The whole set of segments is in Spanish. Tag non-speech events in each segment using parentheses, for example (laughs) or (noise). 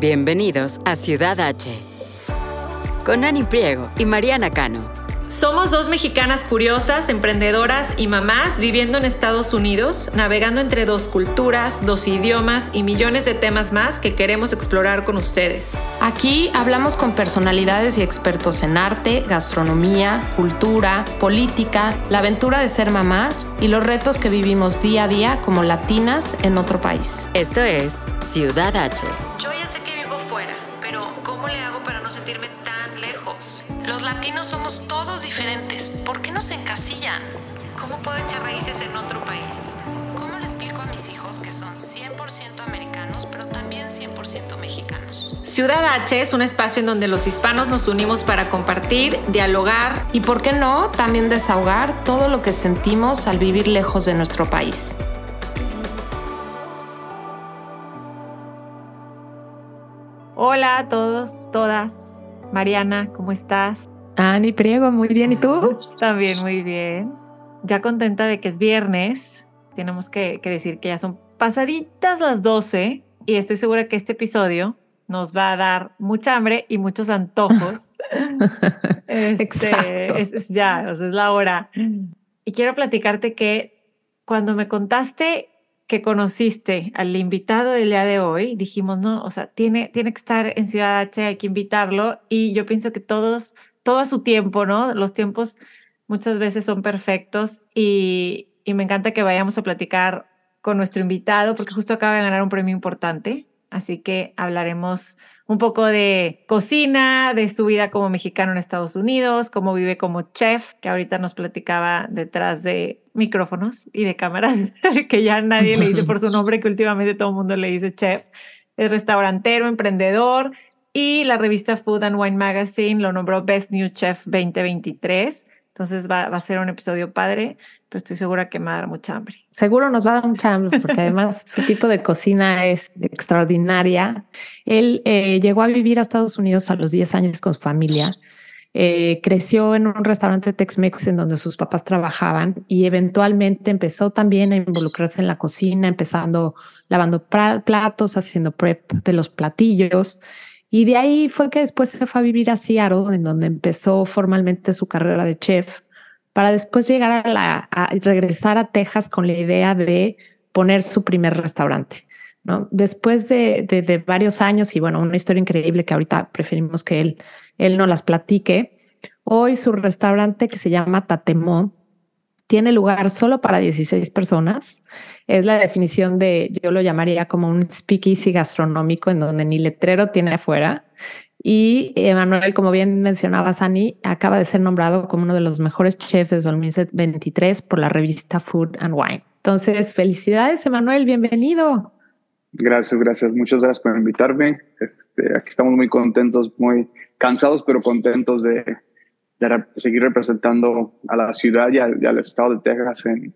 Bienvenidos a Ciudad H. Con Ani Priego y Mariana Cano. Somos dos mexicanas curiosas, emprendedoras y mamás viviendo en Estados Unidos, navegando entre dos culturas, dos idiomas y millones de temas más que queremos explorar con ustedes. Aquí hablamos con personalidades y expertos en arte, gastronomía, cultura, política, la aventura de ser mamás y los retos que vivimos día a día como latinas en otro país. Esto es Ciudad H. Ciudad H es un espacio en donde los hispanos nos unimos para compartir, dialogar Y por qué no, también desahogar todo lo que sentimos al vivir lejos de nuestro país. Hola a todos, todas. Mariana, ¿cómo estás? Ani Priego, muy bien. ¿Y tú? También muy bien. Ya contenta de que es viernes. Tenemos que, que decir que ya son pasaditas las 12 y estoy segura que este episodio nos va a dar mucha hambre y muchos antojos. (laughs) Este, Exacto. es, es ya, o sea, es la hora. Y quiero platicarte que cuando me contaste que conociste al invitado del día de hoy, dijimos, no, o sea, tiene, tiene que estar en Ciudad H, hay que invitarlo. Y yo pienso que todos, todo a su tiempo, ¿no? Los tiempos muchas veces son perfectos y, y me encanta que vayamos a platicar con nuestro invitado porque justo acaba de ganar un premio importante. Así que hablaremos un poco de cocina, de su vida como mexicano en Estados Unidos, cómo vive como chef, que ahorita nos platicaba detrás de micrófonos y de cámaras, (laughs) que ya nadie le dice por su nombre, que últimamente todo el mundo le dice chef. Es restaurantero, emprendedor y la revista Food and Wine Magazine lo nombró Best New Chef 2023. Entonces va, a ser un episodio padre, pero estoy segura que me va a dar mucha hambre. Seguro nos va a dar mucha hambre porque además su tipo de cocina es extraordinaria. Él eh, llegó a vivir a Estados Unidos a los 10 años con su familia. Eh, creció en un restaurante Tex-Mex en donde sus papás trabajaban y eventualmente empezó también a involucrarse en la cocina, empezando lavando platos, haciendo prep de los platillos. Y de ahí fue que después se fue a vivir a Seattle, en donde empezó formalmente su carrera de chef, para después llegar a, la, regresar a Texas con la idea de poner su primer restaurante. ¿no? Después de, de, de varios años y bueno, una historia increíble que ahorita preferimos que él, él no las platique, hoy su restaurante que se llama Tatemó tiene lugar solo para 16 personas. Es la definición de, yo lo llamaría como un speakeasy gastronómico en donde ni letrero tiene afuera. Y Emanuel, como bien mencionaba Sani, acaba de ser nombrado como uno de los mejores chefs de 2023 por la revista Food and Wine. Entonces, felicidades, Emanuel, bienvenido. Gracias, gracias. Muchas gracias por invitarme. Este, aquí estamos muy contentos, muy cansados, pero contentos de, de seguir representando a la ciudad y al, estado de Texas en,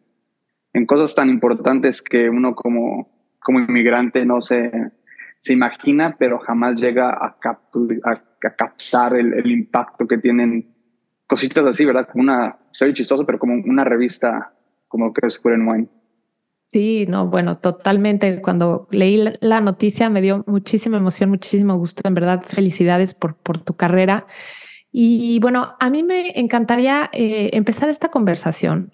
en cosas tan importantes que uno como, como inmigrante no se, se imagina, pero jamás llega a, a, a captar el, impacto que tienen cositas así, ¿verdad? Como una, soy chistoso, pero como una revista como que es and Wine. Sí, no, bueno, totalmente. Cuando leí la noticia me dio muchísima emoción, muchísimo gusto. En verdad, felicidades por, por tu carrera. Y bueno, a mí me encantaría eh, empezar esta conversación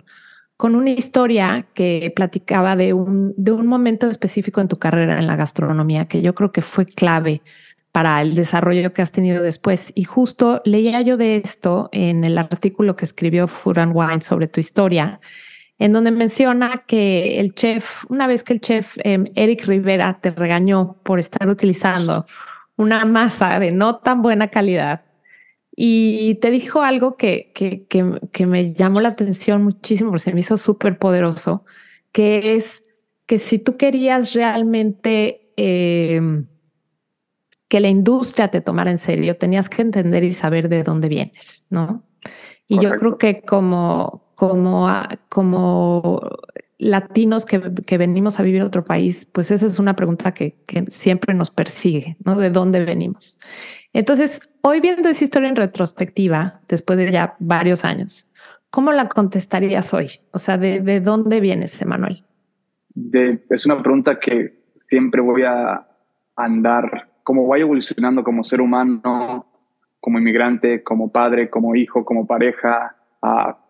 con una historia que platicaba de un, de un momento específico en tu carrera en la gastronomía que yo creo que fue clave para el desarrollo que has tenido después. Y justo leía yo de esto en el artículo que escribió and Wine sobre tu historia, en donde menciona que el chef, una vez que el chef eh, Eric Rivera te regañó por estar utilizando una masa de no tan buena calidad y te dijo algo que, que, que, que me llamó la atención muchísimo, porque se me hizo súper poderoso, que es que si tú querías realmente eh, que la industria te tomara en serio, tenías que entender y saber de dónde vienes, ¿no? Y yo creo que como, como, como latinos que, venimos a vivir a otro país, pues esa es una pregunta que, siempre nos persigue, ¿no? ¿De dónde venimos? Entonces, hoy viendo esa historia en retrospectiva, después de ya varios años, ¿cómo la contestarías hoy? O sea, ¿de, de dónde vienes, Emanuel? de- es una pregunta que siempre voy a andar como vaya evolucionando como ser humano, como inmigrante, como padre, como hijo, como pareja,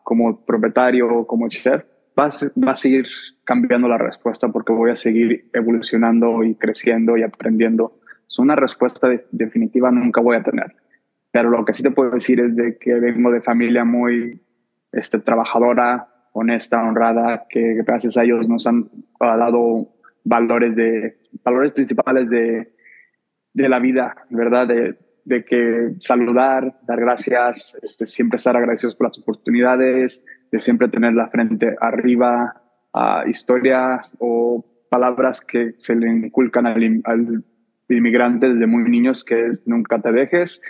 como propietario, como chef, va a seguir cambiando la respuesta porque voy a seguir evolucionando y creciendo y aprendiendo. Es una respuesta definitiva nunca voy a tener. Pero lo que sí te puedo decir es de que vengo de familia muy este, trabajadora, honesta, honrada, que gracias a ellos nos han dado valores, de, valores principales de, de la vida, ¿verdad? De, de que saludar, dar gracias, este, siempre estar agradecidos por las oportunidades, de siempre tener la frente arriba, a historias o palabras que se le inculcan al, al, inmigrante desde muy niños, que es nunca te dejes,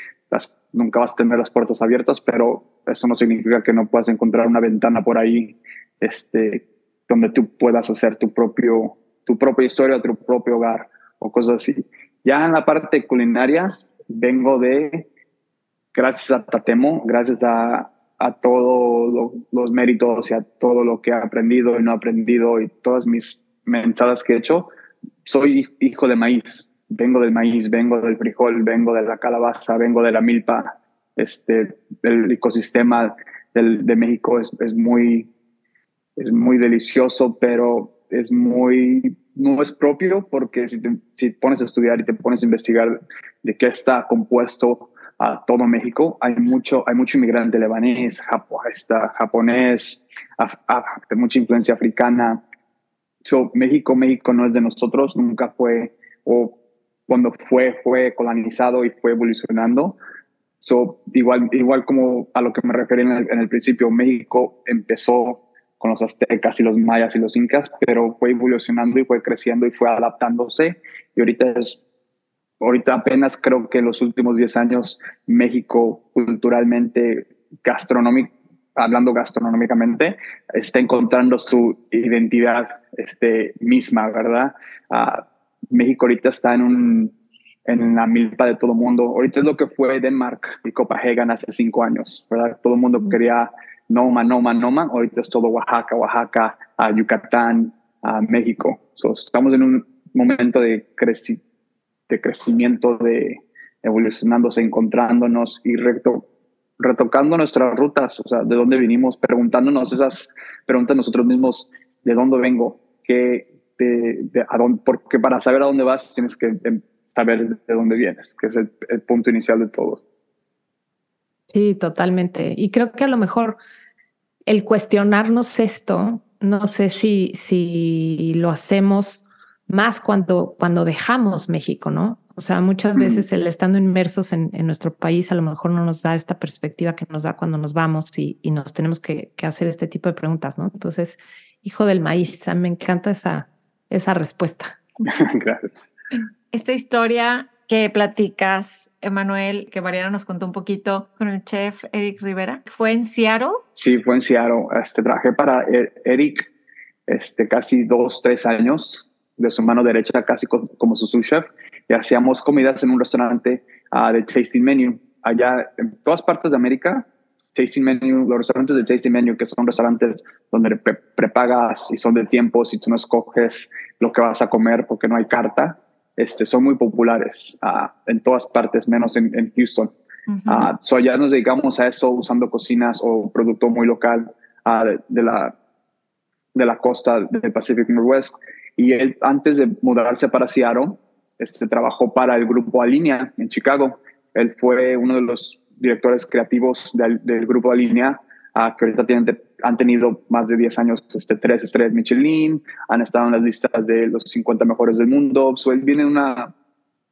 nunca vas a tener las puertas abiertas, pero eso no significa que no puedas encontrar una ventana por ahí este, donde tú puedas hacer tu, propio, tu propia historia, tu propio hogar o cosas así. Ya en la parte culinaria, vengo de, gracias a Tatemo, gracias a, a todos los méritos y a todo lo que he aprendido y no aprendido y todas mis mensajes que he hecho, soy hijo de maíz. Vengo del maíz, vengo del frijol, vengo de la calabaza, vengo de la milpa. Este, el ecosistema del, de México es, es, muy, es muy delicioso, pero es muy, no es propio porque si te si pones a estudiar y te pones a investigar de qué está compuesto a todo México. Hay mucho, hay mucho inmigrante lebanés, está japonés, de mucha influencia africana. So, México, México no es de nosotros, nunca fue, o cuando fue, fue colonizado y fue evolucionando. So, igual, igual como a lo que me referí en el, en el principio, México empezó con los aztecas y los mayas y los incas, pero fue evolucionando y fue creciendo y fue adaptándose. Y ahorita es ahorita apenas creo que en los últimos 10 años México culturalmente, gastronómico, hablando gastronómicamente, está encontrando su identidad este, misma, ¿verdad? Uh, México ahorita está en, un, en la milpa de todo el mundo. Ahorita es lo que fue Denmark y Copenhagen hace cinco años, ¿verdad? Todo el mundo quería Noma, Noma, Noma. Ahorita es todo Oaxaca, Oaxaca, uh, Yucatán, uh, México. estamos en un momento de crecimiento de crecimiento, de evolucionándose, encontrándonos y reto, retocando nuestras rutas, o sea, de dónde vinimos, preguntándonos esas preguntas nosotros mismos, de dónde vengo, qué, de, a dónde, porque para saber a dónde vas tienes que em, saber de dónde vienes, que es el, el punto inicial de todo. Sí, totalmente. Y creo que a lo mejor el cuestionarnos esto, no sé si, si lo hacemos más cuando, cuando dejamos México, ¿no? O sea, muchas veces el estando inmersos en, nuestro país a lo mejor no nos da esta perspectiva que nos da cuando nos vamos y, nos tenemos que, hacer este tipo de preguntas, ¿no? Entonces, hijo del maíz, me encanta esa, esa respuesta. (laughs) Gracias. Esta historia que platicas, Emanuel, que Mariana nos contó un poquito con el chef Eric Rivera, ¿fue en Seattle? Sí, fue en Seattle. Este, trabajé para e-, Eric este, casi dos, tres años de su mano derecha, casi como su sous chef, y hacíamos comidas en un restaurante uh, de tasting menu. Allá en todas partes de América, tasting menu, los restaurantes de tasting menu, que son restaurantes donde prepagas y son de tiempo, si tú no escoges lo que vas a comer porque no hay carta, este, son muy populares uh, en todas partes, menos en, en Houston. Uh so allá nos dedicamos a eso usando cocinas o producto muy local de, de, la, de la costa del Pacific Northwest y él, antes de mudarse para Seattle, este, trabajó para el grupo Alinea en Chicago. Él fue uno de los directores creativos del, grupo Alinea, uh, que ahorita tienen, han tenido más de 10 años, este, tres estrellas Michelin, han estado en las listas de los 50 mejores del mundo. So, él viene de una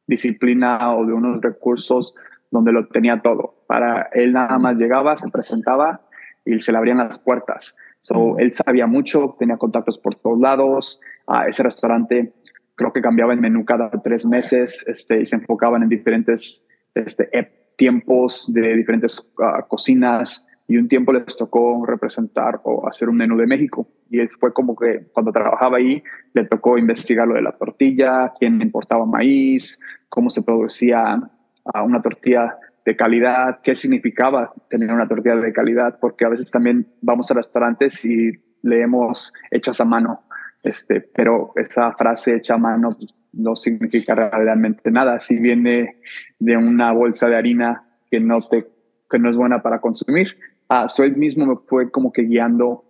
disciplina o de unos recursos donde lo tenía todo. Para él nada más llegaba, se presentaba y se le abrían las puertas. So, él sabía mucho, tenía contactos por todos lados. A ese restaurante creo que cambiaba el menú cada tres meses este, y se enfocaban en diferentes este, tiempos de diferentes uh, cocinas y un tiempo les tocó representar o hacer un menú de México. Y fue como que cuando trabajaba ahí le tocó investigar lo de la tortilla, quién importaba maíz, cómo se producía uh, una tortilla de calidad, qué significaba tener una tortilla de calidad, porque a veces también vamos a restaurantes y leemos hechas a mano, este, pero esa frase hecha a mano, pues, no significa realmente nada. Si viene de una bolsa de harina que no, te, que no es buena para consumir, uh, so él mismo me fue como que guiando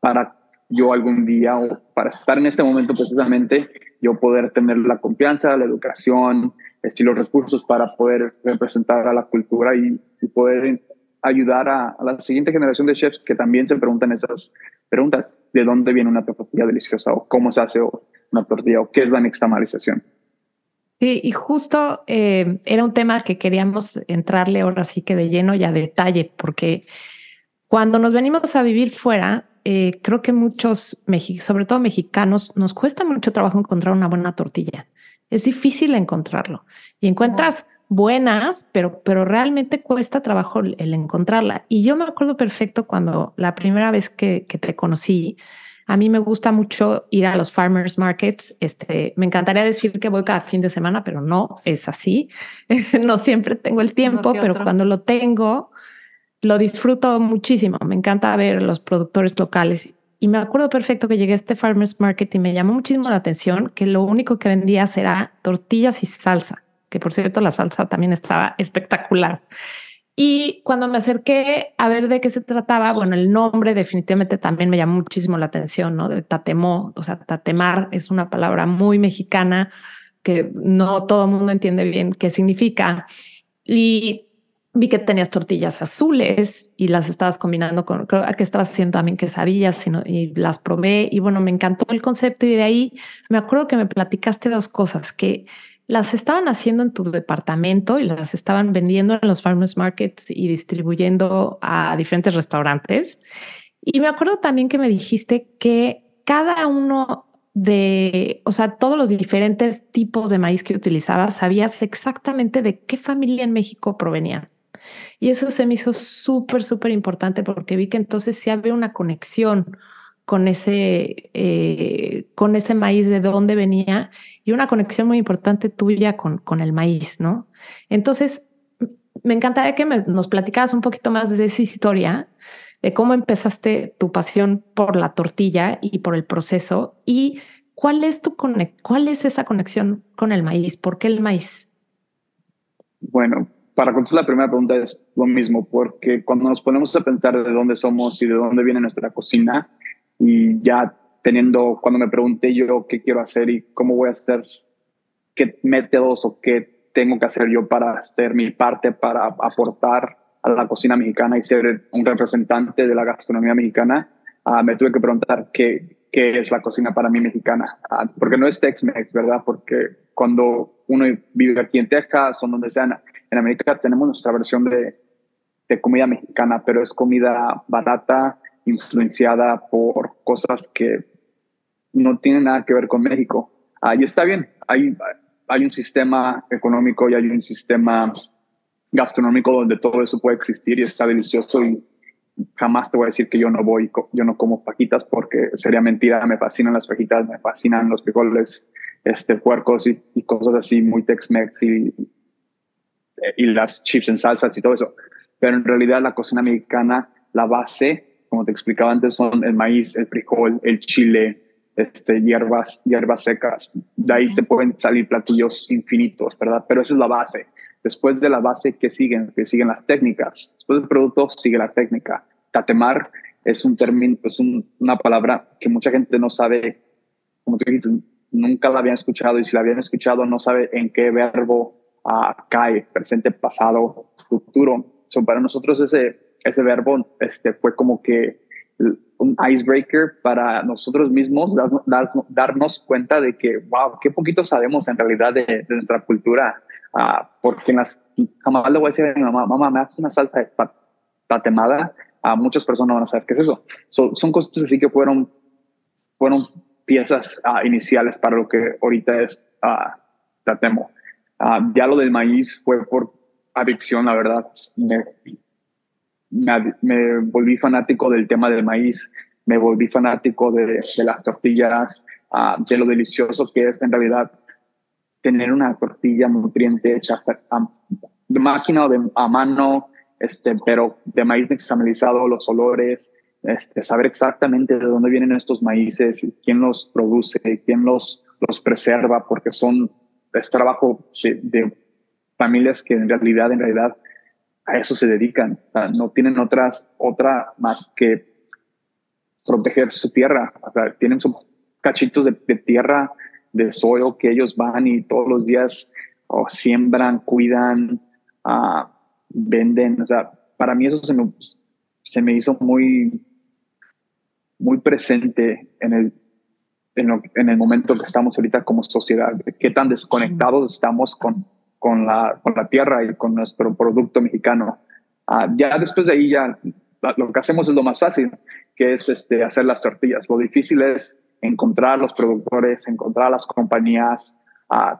para yo algún día o para estar en este momento precisamente, yo poder tener la confianza, la educación, este, los recursos para poder representar a la cultura y, y poder ayudar a, a, la siguiente generación de chefs que también se preguntan esas preguntas, ¿de dónde viene una tortilla deliciosa o cómo se hace una tortilla o qué es la nixtamalización? Sí, y justo eh, era un tema que queríamos entrarle ahora sí que de lleno y a detalle, porque cuando nos venimos a vivir fuera, eh, creo que muchos, sobre todo mexicanos, nos cuesta mucho trabajo encontrar una buena tortilla. Es difícil encontrarlo. Y encuentras buenas, pero, pero realmente cuesta trabajo el encontrarla. Y yo me acuerdo perfecto cuando la primera vez que, que te conocí, a mí me gusta mucho ir a los farmers markets. Este, me encantaría decir que voy cada fin de semana, pero no es así. (laughs) no siempre tengo el tiempo, pero cuando lo tengo, lo disfruto muchísimo. Me encanta ver los productores locales. Y me acuerdo perfecto que llegué a este farmers market y me llamó muchísimo la atención que lo único que vendía era tortillas y salsa que por cierto la salsa también estaba espectacular. Y cuando me acerqué a ver de qué se trataba, bueno, el nombre definitivamente también me llamó muchísimo la atención, ¿no? De tatemó, o sea, tatemar es una palabra muy mexicana que no todo el mundo entiende bien qué significa. Y vi que tenías tortillas azules y las estabas combinando con, creo que estabas haciendo también quesadillas y las probé y bueno, me encantó el concepto y de ahí me acuerdo que me platicaste dos cosas, que las estaban haciendo en tu departamento y las estaban vendiendo en los farmers markets y distribuyendo a diferentes restaurantes. Y me acuerdo también que me dijiste que cada uno de, o sea, todos los diferentes tipos de maíz que utilizabas, sabías exactamente de qué familia en México provenían. Y eso se me hizo súper, súper importante porque vi que entonces sí había una conexión con ese, eh, con ese maíz de dónde venía y una conexión muy importante tuya con, con el maíz, ¿no? Entonces, me encantaría que nos platicaras un poquito más de esa historia, de cómo empezaste tu pasión por la tortilla y por el proceso y cuál es tu cuál es esa conexión con el maíz, ¿por qué el maíz? Bueno, para contestar la primera pregunta es lo mismo, porque cuando nos ponemos a pensar de dónde somos y de dónde viene nuestra cocina, y ya teniendo, cuando me pregunté yo qué quiero hacer y cómo voy a hacer, qué métodos o qué tengo que hacer yo para hacer mi parte, para aportar a la cocina mexicana y ser un representante de la gastronomía mexicana, uh, me tuve que preguntar qué, qué es la cocina para mí mexicana. Uh, porque no es Tex-Mex, ¿verdad? Porque cuando uno vive aquí en Texas o donde sea, en América tenemos nuestra versión de, de comida mexicana, pero es comida barata, influenciada por cosas que no tienen nada que ver con México. Ahí está bien, hay, hay un sistema económico y hay un sistema gastronómico donde todo eso puede existir y está delicioso y jamás te voy a decir que yo no voy, yo no como fajitas porque sería mentira, me fascinan las fajitas, me fascinan los frijoles, este, puercos y, y cosas así muy Tex-Mex y, y las chips en salsas y todo eso. Pero en realidad la cocina mexicana, la base como te explicaba antes, son el maíz, el frijol, el chile, este, hierbas, hierbas secas. De ahí te pueden salir platillos infinitos, ¿verdad? Pero esa es la base. Después de la base, ¿qué siguen? Que siguen las técnicas. Después del producto, sigue la técnica. Tatemar es un término, es una palabra que mucha gente no sabe, como tú dices, nunca la habían escuchado y si la habían escuchado no sabe en qué verbo uh, cae, presente, pasado, futuro. So, para nosotros ese ese verbo este, fue como que un icebreaker para nosotros mismos, darnos cuenta de que, wow, qué poquito sabemos en realidad de, nuestra cultura, uh, porque en las, jamás le voy a decir a mi mamá, mamá, me haces una salsa de tatemada, a muchas personas van a saber qué es eso. son cosas así que fueron, fueron piezas uh, iniciales para lo que ahorita es uh, tatemo. ya lo del maíz fue por adicción, la verdad. Me, me, volví fanático del tema del maíz, me volví fanático de, las tortillas, ah, de lo delicioso que es en realidad tener una tortilla nutriente hecha de máquina o a mano, este, pero de maíz nixtamalizado, los olores, este, saber exactamente de dónde vienen estos maíces, quién los produce, quién los los preserva porque son, es trabajo de familias que en realidad, en realidad, a eso se dedican. O sea, no tienen otras, otra más que proteger su tierra. O sea, tienen sus cachitos de, tierra, de suelo que ellos van y todos los días oh, siembran, cuidan, uh, venden. O sea, para mí eso se me, se me hizo muy, muy presente en el, en, el momento que estamos ahorita como sociedad, de qué tan desconectados estamos con, con, la, con la tierra y con nuestro producto mexicano. Uh, ya después de ahí ya lo que hacemos es lo más fácil, que es este, hacer las tortillas. Lo difícil es encontrar los productores, encontrar las compañías, uh,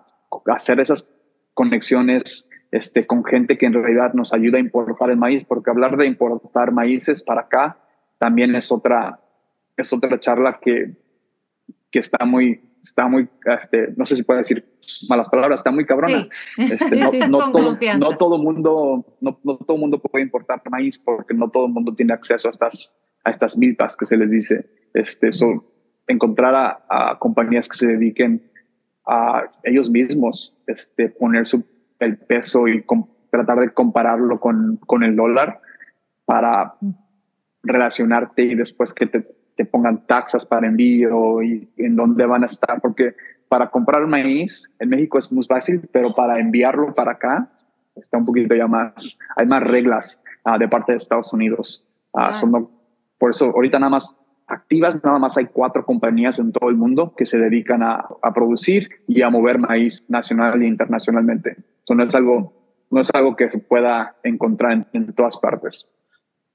hacer esas conexiones este, con gente que en realidad nos ayuda a importar el maíz, porque hablar de importar maíces para acá también es otra, es otra charla que, que está muy, está muy, este, no sé si puedo decir malas palabras, está muy cabrona. (laughs) Este, no, todo, no, todo, mundo, no, no, todo mundo puede importar maíz porque no todo el mundo tiene acceso a estas, a estas milpas que se les dice. Este, encontrar a, a, compañías que se dediquen a ellos mismos, este, poner su, el peso y tratar de compararlo con, con el dólar para relacionarte y después que te, te pongan taxas para envío y en dónde van a estar, porque para comprar maíz en México es muy fácil, pero para enviarlo para acá está un poquito ya más, hay más reglas uh, de parte de Estados Unidos. Uh, son, por eso ahorita nada más activas, nada más hay cuatro compañías en todo el mundo que se dedican a, a producir y a mover maíz nacional e internacionalmente. Eso no es algo, no es algo que se pueda encontrar en, en todas partes.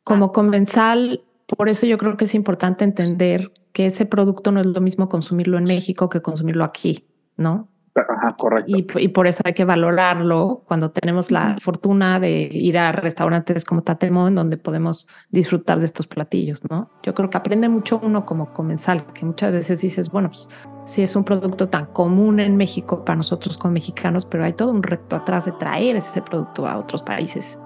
Como comensal, por eso yo creo que es importante entender que ese producto no es lo mismo consumirlo en México que consumirlo aquí, ¿no? Ajá, correcto. Y, y, por eso hay que valorarlo cuando tenemos la fortuna de ir a restaurantes como Tatemo, en donde podemos disfrutar de estos platillos, ¿no? Yo creo que aprende mucho uno como comensal, que muchas veces dices, bueno, pues sí es un producto tan común en México para nosotros como mexicanos, pero hay todo un reto atrás de traer ese producto a otros países.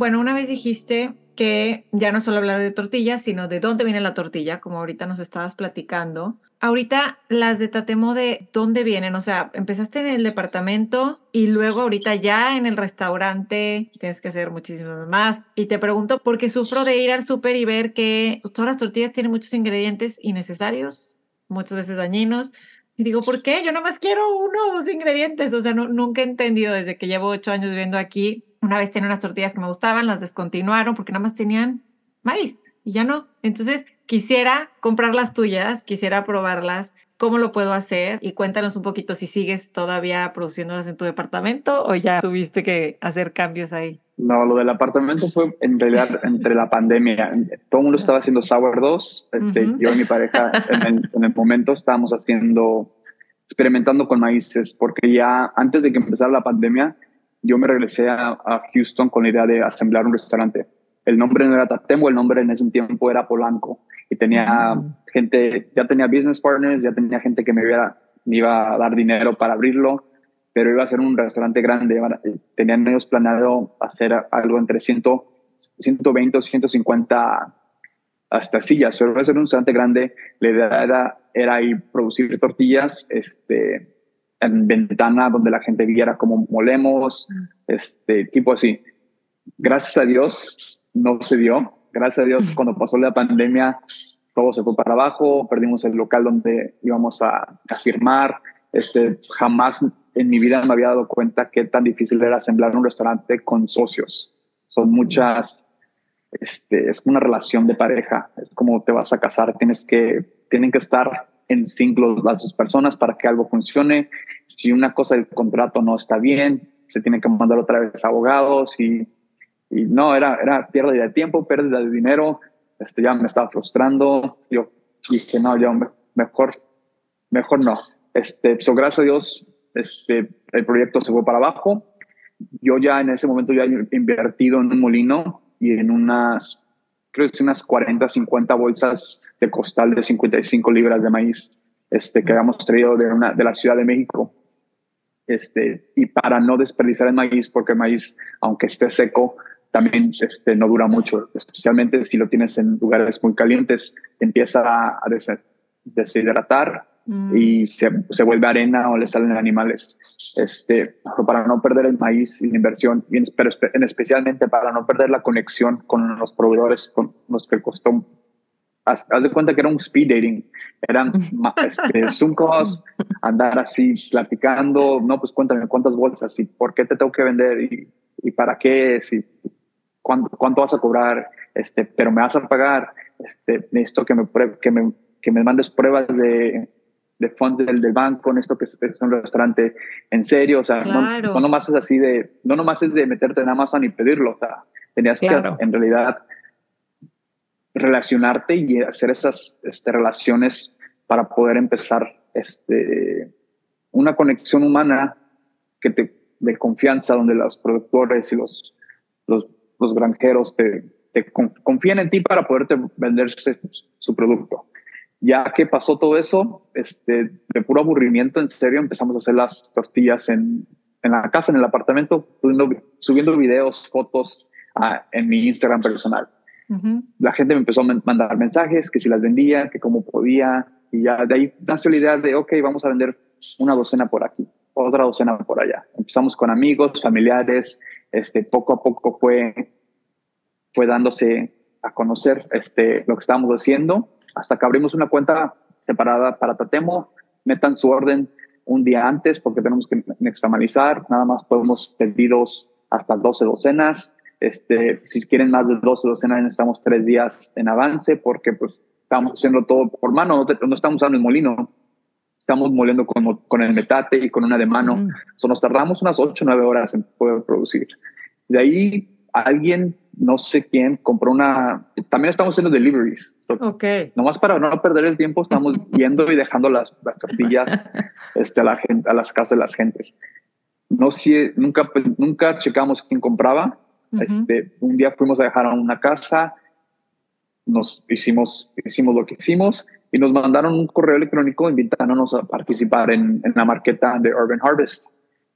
Bueno, una vez dijiste que ya no solo hablar de tortillas, sino de dónde viene la tortilla, como ahorita nos estabas platicando. Ahorita las de Tatemo de dónde vienen, o sea, empezaste en el departamento y luego ahorita ya en el restaurante tienes que hacer muchísimas más. Y te pregunto porque sufro de ir al súper y ver que todas las tortillas tienen muchos ingredientes innecesarios, muchas veces dañinos. Y digo, ¿por qué? Yo nada más quiero uno o dos ingredientes. O sea, nunca he entendido desde que llevo ocho años viviendo aquí una vez tenía unas tortillas que me gustaban, las descontinuaron porque nada más tenían maíz y ya no. Entonces quisiera comprar las tuyas, quisiera probarlas. ¿Cómo lo puedo hacer? Y cuéntanos un poquito si sigues todavía produciéndolas en tu departamento o ya tuviste que hacer cambios ahí. No, lo del apartamento fue en realidad entre la pandemia. Todo el mundo estaba haciendo sourdoughs. Este, Yo y mi pareja en el, en el momento estábamos haciendo, experimentando con maíces, porque ya antes de que empezara la pandemia, yo me regresé a, Houston con la idea de asemblar un restaurante. El nombre no era Tatemo, el nombre en ese tiempo era Polanco. Y tenía mm. gente, ya tenía business partners, ya tenía gente que me, iba, me iba a dar dinero para abrirlo, pero iba a ser un restaurante grande. Tenían ellos planeado hacer algo entre 100, 120 o 150 hasta sillas. Pero iba a ser un restaurante grande. La idea era, era ir producir tortillas, este, en ventana donde la gente viera cómo molemos, mm. este tipo así. Gracias a Dios no se dio. Gracias a Dios cuando pasó la pandemia todo se fue para abajo, perdimos el local donde íbamos a, a firmar. Este, jamás en mi vida me había dado cuenta qué tan difícil era asemblar un restaurante con socios. Son muchas, este, es una relación de pareja, es como te vas a casar, tienes que, tienen que estar en sync las dos personas para que algo funcione. Si una cosa del contrato no está bien, se tiene que mandar otra vez a abogados y, y no, era, era pérdida de tiempo, pérdida de dinero. Este, ya me estaba frustrando. Yo dije, no, ya mejor, mejor no. Este, so, gracias a Dios, este, el proyecto se fue para abajo. Yo ya en ese momento ya he invertido en un molino y en unas, creo que unas 40, 50 bolsas de costal de 55 libras de maíz este, que habíamos traído de, una, de la Ciudad de México. Este, y para no desperdiciar el maíz, porque el maíz, aunque esté seco, también este, no dura mucho, especialmente si lo tienes en lugares muy calientes, empieza a deshidratar mm. y se, se, vuelve arena o le salen animales. Este, para no perder el maíz y la inversión, pero en especialmente para no perder la conexión con los proveedores con los que costó haz, de cuenta que era un speed dating. Eran (laughs) este, Zoom calls, andar así platicando. No, pues cuéntame cuántas bolsas y por qué te tengo que vender y, y para qué, si, cuánto, cuánto vas a cobrar, este, pero me vas a pagar. Este, necesito que me, que me, que me mandes pruebas de, de fondos del, del, banco, en esto que es, un restaurante en serio, o sea, no, no, nomás es así de, no nomás es de meterte en Amazon y pedirlo, o sea, tenías que en realidad relacionarte y hacer esas este, relaciones para poder empezar este, una conexión humana que te, de confianza donde los productores y los, los, los granjeros te, te confían en ti para poderte vender su producto. Ya que pasó todo eso, este, de puro aburrimiento, en serio, empezamos a hacer las tortillas en, en la casa, en el apartamento, subiendo, subiendo videos, fotos en mi Instagram personal. La gente me empezó a mandar mensajes, que si las vendía, que cómo podía, y ya de ahí nació la idea de, ok, vamos a vender una docena por aquí, otra docena por allá. Empezamos con amigos, familiares, este, poco a poco fue, fue dándose a conocer este, lo que estábamos haciendo, hasta que abrimos una cuenta separada para Tatemo, metan su orden un día antes porque tenemos que examinar, nada más podemos pedidos hasta 12 docenas, este, si quieren más de 12 docenas, necesitamos tres días en avance porque pues estamos haciendo todo por mano, no, estamos usando el molino, estamos moliendo con, con, el metate y con una de mano. Mm. nos tardamos unas 8 o 9 horas en poder producir. De ahí alguien, no sé quién, compró una... También estamos haciendo deliveries. ok. Nomás para no perder el tiempo, estamos (laughs) yendo y dejando las, las tortillas (laughs) este, a, la gente, a las casas de las gentes. No sé, nunca, nunca checamos quién compraba este, un día fuimos a dejar a una casa, nos hicimos, hicimos lo que hicimos y nos mandaron un correo electrónico invitándonos a participar en, en la marqueta de Urban Harvest.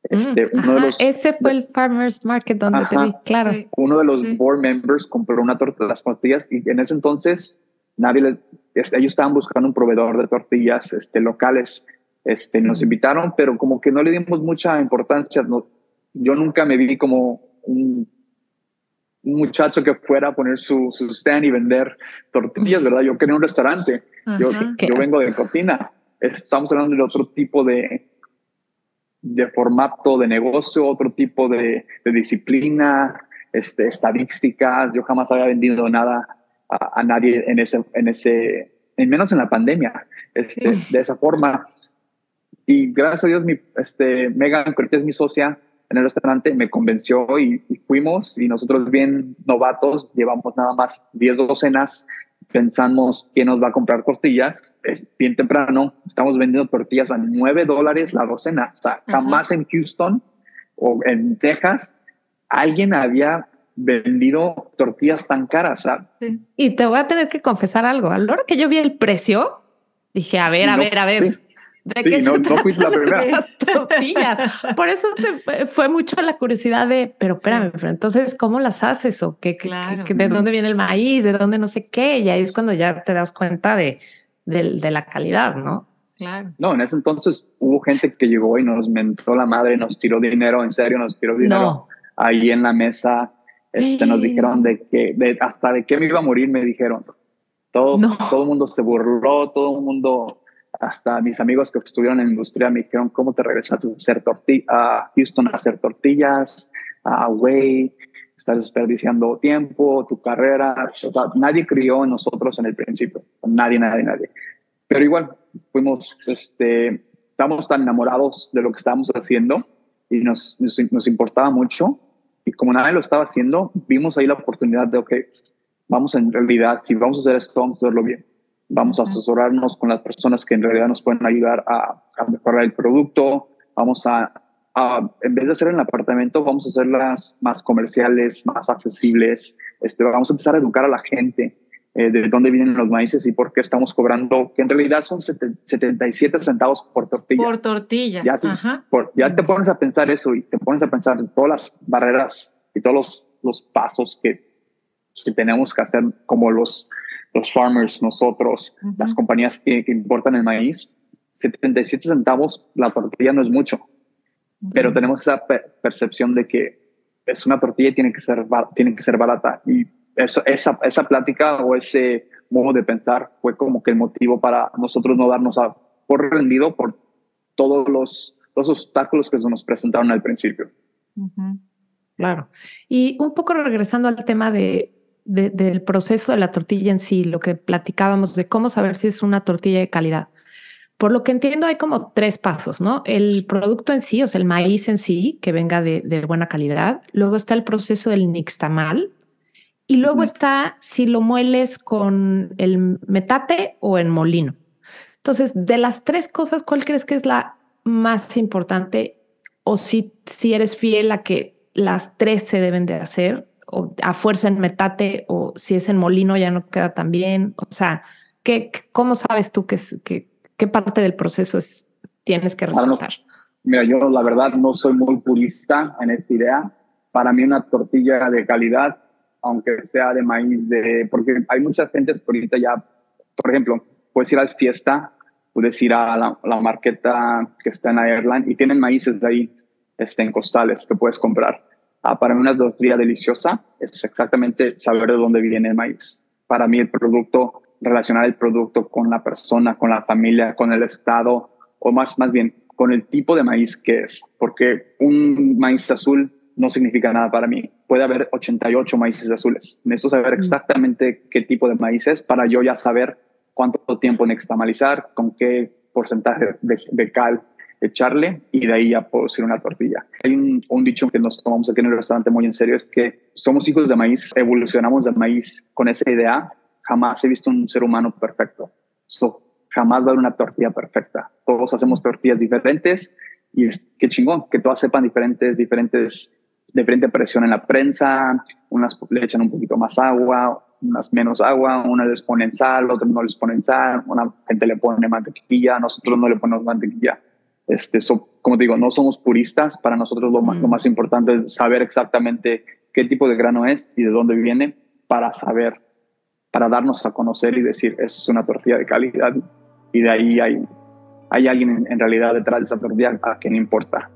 Este, uno de los, ese fue el Farmers Market donde te vi, claro. Uno de los board members compró una torta, las tortillas y en ese entonces nadie le, este, ellos estaban buscando un proveedor de tortillas este, locales. Este, nos invitaron, pero como que no le dimos mucha importancia. No, yo nunca me vi como un un muchacho que fuera a poner su, su stand y vender tortillas, ¿verdad? Yo quería un restaurante. Yo, yo, vengo de cocina. Estamos hablando de otro tipo de, de formato de negocio, otro tipo de, de disciplina, este, estadísticas. Yo jamás había vendido nada a, nadie en ese, en ese, en menos en la pandemia, este, de esa forma. Y gracias a Dios, mi, este, Megan, que es mi socia, en el restaurante, me convenció y, fuimos y nosotros bien novatos, llevamos nada más 10 docenas, pensamos quién nos va a comprar tortillas, es bien temprano, estamos vendiendo tortillas a 9 dólares la docena, o sea, jamás en Houston o en Texas alguien había vendido tortillas tan caras. Y te voy a tener que confesar algo, a la hora que yo vi el precio, dije, a ver, a ver, a ver. ¿De sí, no, no fuiste la primera. (laughs) Por eso te fue mucho la curiosidad de, pero espérame, entonces, ¿cómo las haces? ¿O qué, de dónde viene el maíz? ¿De dónde no sé qué? Y ahí es cuando ya te das cuenta de, de, la calidad, ¿no? Claro. No, en ese entonces hubo gente que llegó y nos mentó la madre, nos tiró dinero, en serio, nos tiró dinero ahí en la mesa. Este, Nos dijeron de que, de, hasta de qué me iba a morir, me dijeron. Todo, todo el mundo se burló, todo el mundo hasta mis amigos que estuvieron en la industria me dijeron, ¿cómo te regresaste a hacer a Houston a hacer tortillas, a Way, estás desperdiciando tiempo, tu carrera? nadie crió en nosotros en el principio, nadie, nadie, nadie. Pero igual, fuimos, este, estamos tan enamorados de lo que estábamos haciendo y nos, nos, importaba mucho. Y como nadie lo estaba haciendo, vimos ahí la oportunidad de, ok, vamos en realidad, si vamos a hacer esto, vamos a hacerlo bien vamos a asesorarnos con las personas que en realidad nos pueden ayudar a, mejorar el producto, vamos a, en vez de hacer en el apartamento, vamos a hacerlas más comerciales, más accesibles, este, vamos a empezar a educar a la gente eh, de dónde vienen los maíces y por qué estamos cobrando, que en realidad son 77 centavos por tortilla. Por tortilla. Ya, ya te pones a pensar eso y te pones a pensar en todas las barreras y todos los los pasos que, que tenemos que hacer como los, los farmers, nosotros, las compañías que, importan el maíz, 77 centavos la tortilla no es mucho, pero tenemos esa percepción de que es una tortilla y tiene que ser, tiene que ser barata. Y eso, esa, esa plática o ese modo de pensar fue como que el motivo para nosotros no darnos a, por rendido por todos los, los obstáculos que se nos presentaron al principio. Claro. Y un poco regresando al tema de, del proceso de la tortilla en sí, lo que platicábamos de cómo saber si es una tortilla de calidad. Por lo que entiendo, hay como tres pasos, ¿no? El producto en sí, o sea, el maíz en sí, que venga de, de buena calidad. Luego está el proceso del nixtamal. Y luego está si lo mueles con el metate o en molino. Entonces, de las tres cosas, ¿cuál crees que es la más importante? O si, si eres fiel a que las tres se deben de hacer, o a fuerza en metate, o si es en molino ya no queda tan bien. O sea, ¿qué, ¿cómo sabes tú que, que, qué parte del proceso es, tienes que respetar? Mira, yo la verdad no soy muy purista en esta idea. Para mí una tortilla de calidad, aunque sea de maíz, de, porque hay mucha gente que ahorita ya, por ejemplo, puedes ir a la fiesta, puedes ir a la, marqueta que está en Ireland y tienen maíces de ahí este, en costales que puedes comprar. Ah, para mí una tortilla deliciosa es exactamente saber de dónde viene el maíz. Para mí el producto relacionar el producto con la persona, con la familia, con el estado, o más, más bien con el tipo de maíz que es, porque un maíz azul no significa nada para mí. Puede haber 88 maíces azules. Necesito saber exactamente qué tipo de maíz es para yo ya saber cuánto tiempo nextamalizar, con qué porcentaje de, cal echarle y de ahí ya puedo hacer una tortilla. Hay un, un, dicho que nos tomamos aquí en el restaurante muy en serio, es que somos hijos de maíz, evolucionamos de maíz con esa idea jamás he visto un ser humano perfecto. So, jamás va a haber una tortilla perfecta. Todos hacemos tortillas diferentes y es, qué chingón que todas sepan diferentes, diferentes, diferente presión en la prensa. Unas le echan un poquito más agua, unas menos agua, unas les ponen sal, otras no les ponen sal, una gente le pone mantequilla, nosotros no le ponemos mantequilla. Este, como digo, no somos puristas, para nosotros lo, más, lo más importante es saber exactamente qué tipo de grano es y de dónde viene para saber para darnos a conocer y decir, es una tortilla de calidad y de ahí hay, hay alguien en, realidad detrás de esa tortilla a quien importa.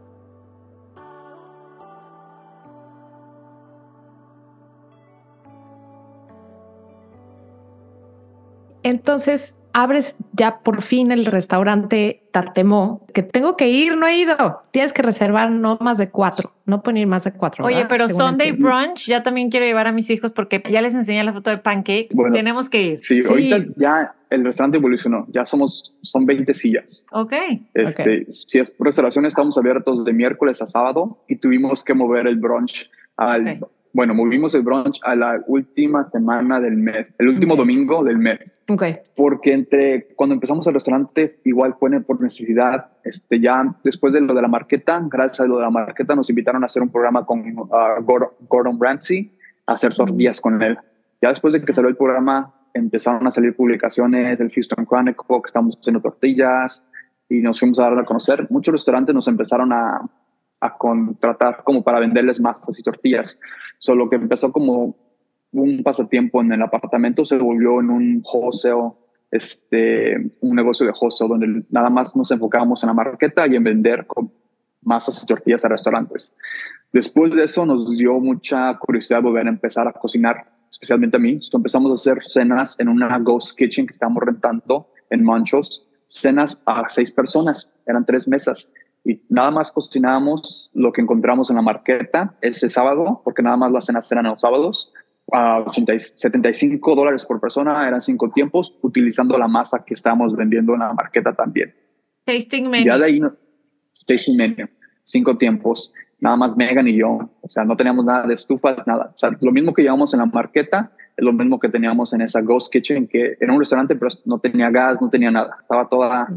Entonces, abres ya por fin el restaurante Tartemó, que tengo que ir, no he ido. Tienes que reservar no más de cuatro, no pueden ir más de cuatro. Oye, pero Sunday brunch ya también quiero llevar a mis hijos porque ya les enseñé la foto de pancake. Tenemos que ir. Sí, ahorita ya el restaurante evolucionó, ya somos, son 20 sillas. Ok. Este, Si es restauración, estamos abiertos de miércoles a sábado y tuvimos que mover el brunch al bueno, movimos el brunch a la última semana del mes, el último domingo del mes. Ok. Porque entre cuando empezamos el restaurante, igual fue por necesidad. Este, ya después de lo de la marqueta, gracias a lo de la marqueta, nos invitaron a hacer un programa con uh, Gordon, Ramsay, a hacer tortillas con él. Ya después de que salió el programa, empezaron a salir publicaciones del Houston Chronicle, que estamos haciendo tortillas, y nos fuimos a dar a conocer. Muchos restaurantes nos empezaron a, a contratar como para venderles masas y tortillas. Solo que empezó como un pasatiempo en el apartamento, se volvió en un wholesale, este, un negocio de wholesale donde nada más nos enfocábamos en la marqueta y en vender masas y tortillas a restaurantes. Después de eso nos dio mucha curiosidad volver a empezar a cocinar, especialmente a mí. empezamos a hacer cenas en una ghost kitchen que estábamos rentando en Manchos, cenas a seis personas, eran tres mesas y nada más cocinábamos lo que encontramos en la marqueta ese sábado, porque nada más las cenas eran los sábados, a 75 dólares por persona, eran cinco tiempos, utilizando la masa que estábamos vendiendo en la marqueta también. Tasting menu. Ya de ahí, tasting menu, cinco tiempos, nada más Megan y yo, o sea, no teníamos nada de estufas, nada. O sea, lo mismo que llevamos en la marqueta es lo mismo que teníamos en esa Ghost Kitchen, que era un restaurante, pero no tenía gas, no tenía nada, estaba toda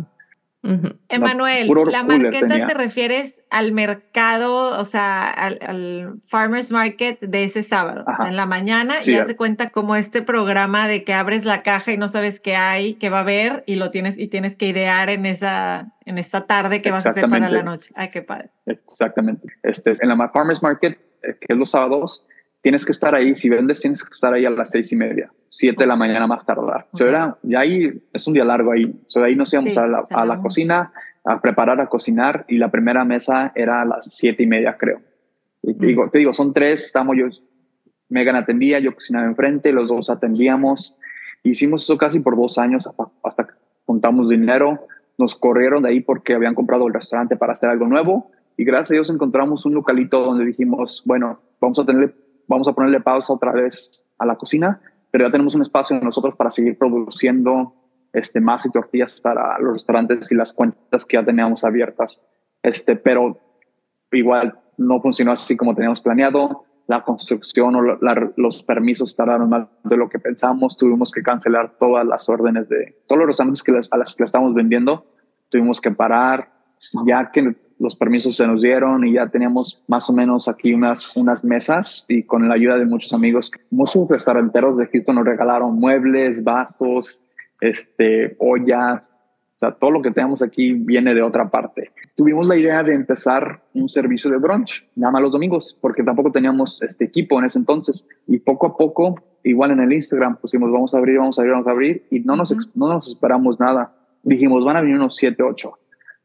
mm. Emanuel, la marqueta te refieres al mercado, o sea, al, farmers market de ese sábado, o sea, en la mañana y hace cuenta como este programa de que abres la caja y no sabes qué hay, qué va a haber y lo tienes y tienes que idear en esa en esta tarde que vas a hacer para la noche. Ay, qué padre. Exactamente. Este en la farmers market, eh, que es los sábados, tienes que estar ahí, si vendes tienes que estar ahí a las seis y media, siete de la mañana más tardar. Okay. era, y ahí es un día largo ahí. So, de ahí nos íbamos a, la, a la cocina a preparar, a cocinar y la primera mesa era a las siete y media, creo. Y te, digo, te digo, son tres, estamos yo, Megan atendía, yo cocinaba enfrente, los dos atendíamos. Hicimos eso casi por dos años hasta que juntamos dinero. Nos corrieron de ahí porque habían comprado el restaurante para hacer algo nuevo y gracias a Dios encontramos un localito donde dijimos, bueno, vamos a tenerle, vamos a ponerle pausa otra vez a la cocina, pero ya tenemos un espacio nosotros para seguir produciendo este, más y tortillas para los restaurantes y las cuentas que ya teníamos abiertas. Este, pero igual no funcionó así como teníamos planeado. La construcción o la, los permisos tardaron más de lo que pensamos. Tuvimos que cancelar todas las órdenes de todos los restaurantes que a las que le estamos vendiendo. Tuvimos que parar, ya que los permisos se nos dieron y ya teníamos más o menos aquí unas, unas mesas y con la ayuda de muchos amigos, muchos restauranteros de Egipto nos regalaron muebles, vasos, este, ollas, o sea, todo lo que tenemos aquí viene de otra parte. Tuvimos la idea de empezar un servicio de brunch, nada más los domingos, porque tampoco teníamos este equipo en ese entonces. Y poco a poco, igual en el Instagram, pusimos, vamos a abrir, vamos a abrir, vamos a abrir, y no nos, no nos esperamos nada. Dijimos, van a venir unos 7, 8.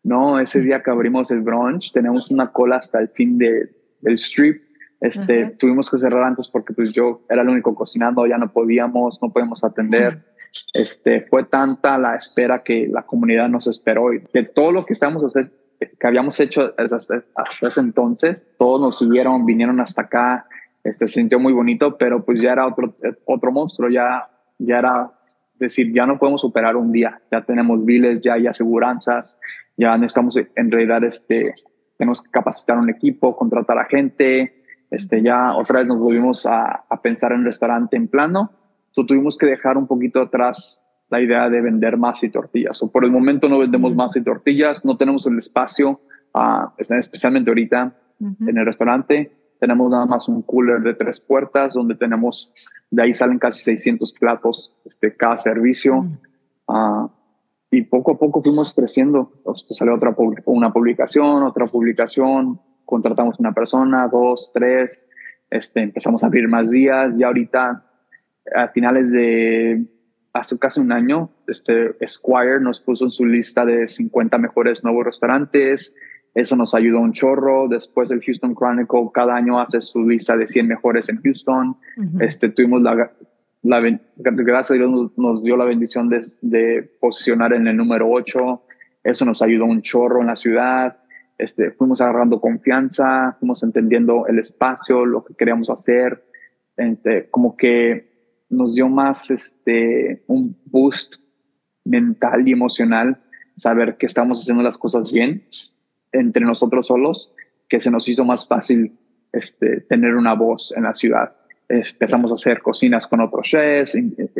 No, ese día que abrimos el brunch, tenemos una cola hasta el fin de, del strip. Este, Tuvimos que cerrar antes porque pues yo era el único cocinando, ya no podíamos, no podemos atender. Este, fue tanta la espera que la comunidad nos esperó y de todo lo que estamos hacer, que habíamos hecho hasta ese entonces, todos nos siguieron, vinieron hasta acá, este, se sintió muy bonito, pero pues ya era otro, otro monstruo, ya, ya era decir, ya no podemos superar un día, ya tenemos biles, ya hay aseguranzas, ya necesitamos en realidad, este, tenemos que capacitar un equipo, contratar a gente, este, ya otra vez nos volvimos a, a pensar en restaurante en plano, so, tuvimos que dejar un poquito atrás la idea de vender más y tortillas. O por el momento no vendemos más y tortillas, no tenemos el espacio, uh, especialmente ahorita en el restaurante. Tenemos nada más un cooler de tres puertas donde tenemos, de ahí salen casi 600 platos este, cada servicio. Uh, y poco a poco fuimos creciendo. salió otra una publicación, otra publicación, contratamos una persona, dos, tres, este, empezamos a abrir más días y ahorita a finales de hace casi un año, este Squire nos puso en su lista de 50 mejores nuevos restaurantes. Eso nos ayudó un chorro. Después el Houston Chronicle cada año hace su lista de 100 mejores en Houston. este, tuvimos la, la, gracias a Dios nos, dio la bendición de, posicionar en el número 8. Eso nos ayudó un chorro en la ciudad. Este, fuimos agarrando confianza, fuimos entendiendo el espacio, lo que queríamos hacer. Este, como que nos dio más este, un boost mental y emocional saber que estamos haciendo las cosas bien entre nosotros solos, que se nos hizo más fácil este, tener una voz en la ciudad empezamos a hacer cocinas con otros chefs,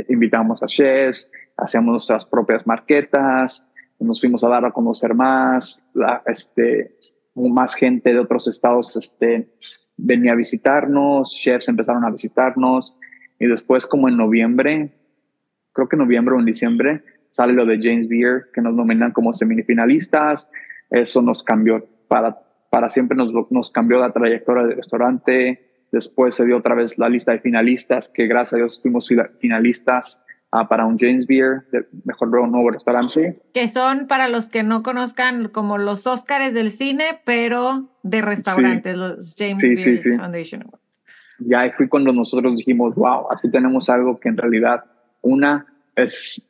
invitamos a chefs, hacíamos nuestras propias marquetas, nos fuimos a dar a conocer más, la, este, más gente de otros estados este, venía a visitarnos, chefs empezaron a visitarnos y después como en noviembre, creo que en noviembre o en diciembre, sale lo de James Beer, que nos nominan como semifinalistas, eso nos cambió, para, para siempre nos, nos cambió la trayectoria del restaurante, Después se dio otra vez la lista de finalistas, que gracias a Dios fuimos finalistas uh, para un James Beer, de mejor nuevo restaurante. Que son, para los que no conozcan, como los Óscares del cine, pero de restaurantes, sí. los James sí, Beer sí, Foundation Awards. Ya fui cuando nosotros dijimos, wow, aquí tenemos algo que en realidad una es